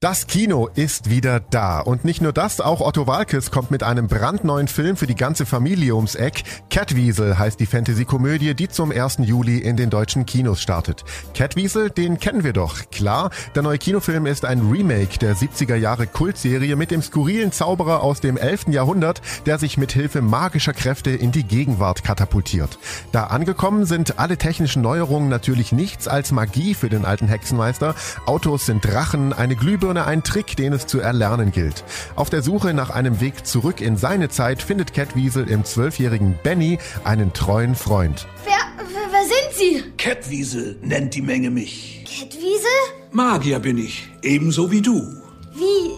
Das Kino ist wieder da. Und nicht nur das, auch Otto Walkes kommt mit einem brandneuen Film für die ganze Familie ums Eck. Catwiesel heißt die Fantasy-Komödie, die zum 1. Juli in den deutschen Kinos startet. Catwiesel, den kennen wir doch. Klar, der neue Kinofilm ist ein Remake der 70er Jahre Kultserie mit dem skurrilen Zauberer aus dem 11. Jahrhundert, der sich mit Hilfe magischer Kräfte in die Gegenwart katapultiert. Da angekommen sind alle technischen Neuerungen natürlich nichts als Magie für den alten Hexenmeister. Autos sind Drachen, eine Glühbirne Glühbirne ein Trick, den es zu erlernen gilt. Auf der Suche nach einem Weg zurück in seine Zeit findet Catwiesel im zwölfjährigen Benny einen treuen Freund. Wer, wer, wer sind Sie? Catwiesel nennt die Menge mich. Catwiesel? Magier bin ich, ebenso wie du. Wie?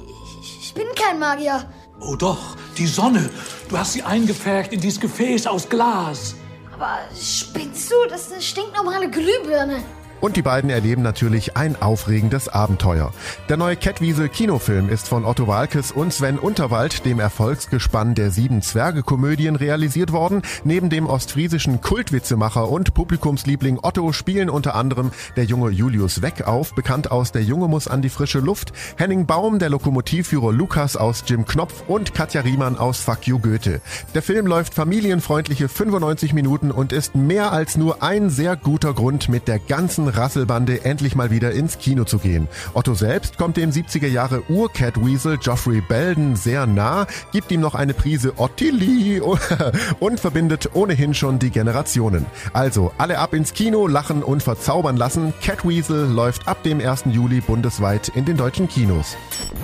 Ich bin kein Magier. Oh doch, die Sonne. Du hast sie eingepfercht in dieses Gefäß aus Glas. Aber spinnst du? Das ist eine stinknormale Glühbirne. Und die beiden erleben natürlich ein aufregendes Abenteuer. Der neue Catwiesel Kinofilm ist von Otto Walkes und Sven Unterwald, dem Erfolgsgespann der sieben Zwerge-Komödien, realisiert worden. Neben dem ostfriesischen Kultwitzemacher und Publikumsliebling Otto spielen unter anderem der junge Julius Weck auf, bekannt aus Der Junge muss an die frische Luft, Henning Baum, der Lokomotivführer Lukas aus Jim Knopf und Katja Riemann aus Fuck You Goethe. Der Film läuft familienfreundliche 95 Minuten und ist mehr als nur ein sehr guter Grund, mit der ganzen Rasselbande endlich mal wieder ins Kino zu gehen. Otto selbst kommt dem 70er Jahre Ur-Catweasel Geoffrey Belden sehr nah, gibt ihm noch eine Prise Ottilie und verbindet ohnehin schon die Generationen. Also alle ab ins Kino, lachen und verzaubern lassen. Catweasel läuft ab dem 1. Juli bundesweit in den deutschen Kinos.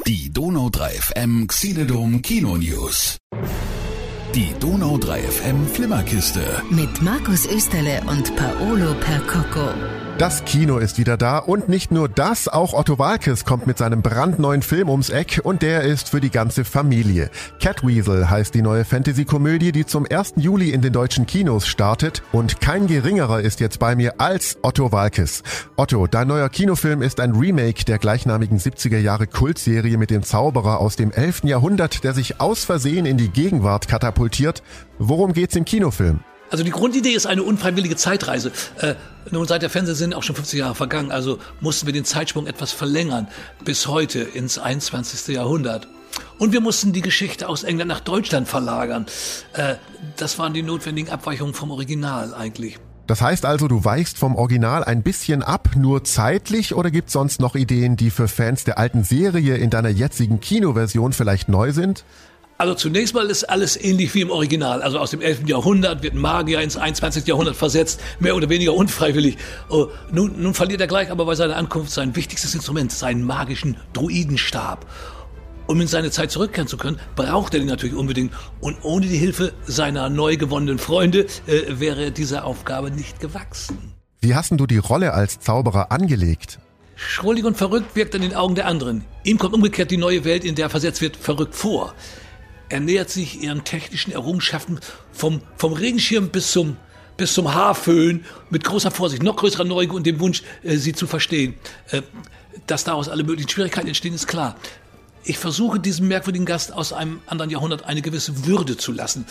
Die Donau 3 FM Xiledom Kino News. Die Donau 3 FM Flimmerkiste. Mit Markus Österle und Paolo Percocco. Das Kino ist wieder da und nicht nur das, auch Otto Walkes kommt mit seinem brandneuen Film ums Eck und der ist für die ganze Familie. Catweasel heißt die neue Fantasy-Komödie, die zum 1. Juli in den deutschen Kinos startet und kein geringerer ist jetzt bei mir als Otto Walkes. Otto, dein neuer Kinofilm ist ein Remake der gleichnamigen 70er Jahre Kultserie mit dem Zauberer aus dem 11. Jahrhundert, der sich aus Versehen in die Gegenwart katapultiert. Worum geht's im Kinofilm? Also die Grundidee ist eine unfreiwillige Zeitreise. Äh, nun seit der Fernsehsinn auch schon 50 Jahre vergangen, also mussten wir den Zeitsprung etwas verlängern bis heute ins 21. Jahrhundert. Und wir mussten die Geschichte aus England nach Deutschland verlagern. Äh, das waren die notwendigen Abweichungen vom Original eigentlich. Das heißt also, du weichst vom Original ein bisschen ab, nur zeitlich, oder gibt's sonst noch Ideen, die für Fans der alten Serie in deiner jetzigen Kinoversion vielleicht neu sind? Also zunächst mal ist alles ähnlich wie im Original. Also aus dem 11. Jahrhundert wird ein Magier ins 21. Jahrhundert versetzt, mehr oder weniger unfreiwillig. Oh, nun, nun verliert er gleich aber bei seiner Ankunft sein wichtigstes Instrument, seinen magischen Druidenstab. Um in seine Zeit zurückkehren zu können, braucht er den natürlich unbedingt. Und ohne die Hilfe seiner neu gewonnenen Freunde äh, wäre dieser Aufgabe nicht gewachsen. Wie hast du die Rolle als Zauberer angelegt? Schrullig und verrückt wirkt in den Augen der anderen. Ihm kommt umgekehrt die neue Welt, in der er versetzt wird, verrückt vor. Er nähert sich ihren technischen Errungenschaften vom, vom Regenschirm bis zum, bis zum Haarföhn mit großer Vorsicht, noch größerer Neugier und dem Wunsch, äh, sie zu verstehen. Äh, dass daraus alle möglichen Schwierigkeiten entstehen, ist klar. Ich versuche diesem merkwürdigen Gast aus einem anderen Jahrhundert eine gewisse Würde zu lassen.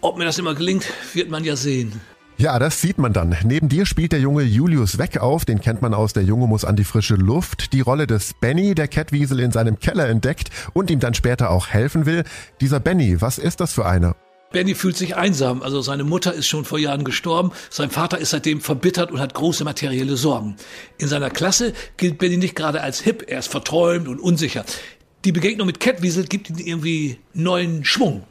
Ob mir das immer gelingt, wird man ja sehen. Ja, das sieht man dann. Neben dir spielt der junge Julius Weck auf, den kennt man aus Der Junge muss an die frische Luft. Die Rolle des Benny, der Catwiesel in seinem Keller entdeckt und ihm dann später auch helfen will. Dieser Benny, was ist das für einer? Benny fühlt sich einsam. Also seine Mutter ist schon vor Jahren gestorben. Sein Vater ist seitdem verbittert und hat große materielle Sorgen. In seiner Klasse gilt Benny nicht gerade als hip. Er ist verträumt und unsicher. Die Begegnung mit Catwiesel gibt ihm irgendwie neuen Schwung.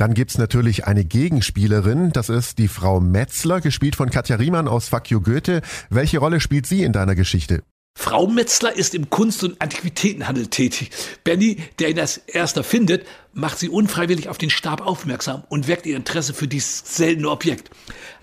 Dann gibt's natürlich eine Gegenspielerin, das ist die Frau Metzler, gespielt von Katja Riemann aus You Goethe. Welche Rolle spielt sie in deiner Geschichte? Frau Metzler ist im Kunst- und Antiquitätenhandel tätig. Benny, der ihn als erster findet, macht sie unfreiwillig auf den Stab aufmerksam und weckt ihr Interesse für dieses seltene Objekt.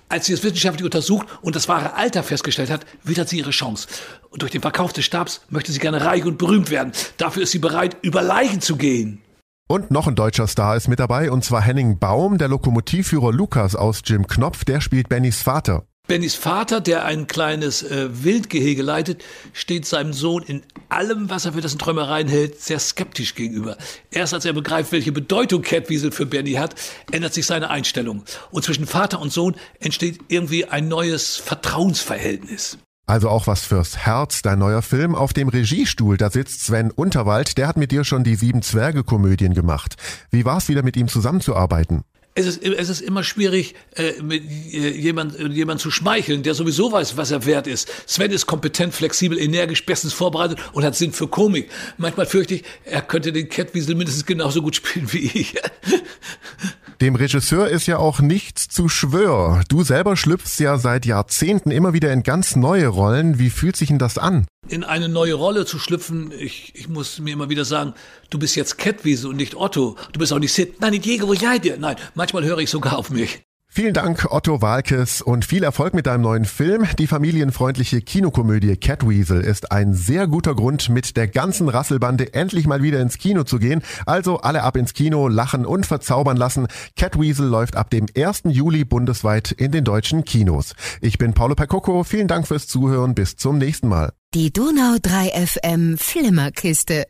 Als sie es wissenschaftlich untersucht und das wahre Alter festgestellt hat, wittert sie ihre Chance. Und durch den Verkauf des Stabs möchte sie gerne reich und berühmt werden. Dafür ist sie bereit, über Leichen zu gehen. Und noch ein deutscher Star ist mit dabei, und zwar Henning Baum, der Lokomotivführer Lukas aus Jim Knopf, der spielt Bennys Vater. Bennys Vater, der ein kleines äh, Wildgehege leitet, steht seinem Sohn in allem, was er für dessen Träumereien hält, sehr skeptisch gegenüber. Erst als er begreift, welche Bedeutung Catwiesel für Benny hat, ändert sich seine Einstellung. Und zwischen Vater und Sohn entsteht irgendwie ein neues Vertrauensverhältnis. Also auch was fürs Herz, dein neuer Film. Auf dem Regiestuhl, da sitzt Sven Unterwald, der hat mit dir schon die Sieben Zwerge Komödien gemacht. Wie war's wieder mit ihm zusammenzuarbeiten? Es ist, es ist immer schwierig, äh, mit äh, jemand, äh, jemand zu schmeicheln, der sowieso weiß, was er wert ist. Sven ist kompetent, flexibel, energisch, bestens vorbereitet und hat Sinn für Komik. Manchmal fürchte ich, er könnte den Catwiesel mindestens genauso gut spielen wie ich. Dem Regisseur ist ja auch nichts zu schwör. Du selber schlüpfst ja seit Jahrzehnten immer wieder in ganz neue Rollen. Wie fühlt sich denn das an? In eine neue Rolle zu schlüpfen, ich, ich muss mir immer wieder sagen, du bist jetzt Catwiese und nicht Otto. Du bist auch nicht Sid. Nein, nicht Diego, wo ich dir. Nein, manchmal höre ich sogar auf mich. Vielen Dank, Otto Walkes, und viel Erfolg mit deinem neuen Film. Die familienfreundliche Kinokomödie Catweasel ist ein sehr guter Grund, mit der ganzen Rasselbande endlich mal wieder ins Kino zu gehen. Also alle ab ins Kino, lachen und verzaubern lassen. Catweasel läuft ab dem 1. Juli bundesweit in den deutschen Kinos. Ich bin Paulo Percocco. Vielen Dank fürs Zuhören. Bis zum nächsten Mal. Die Donau 3 FM Flimmerkiste.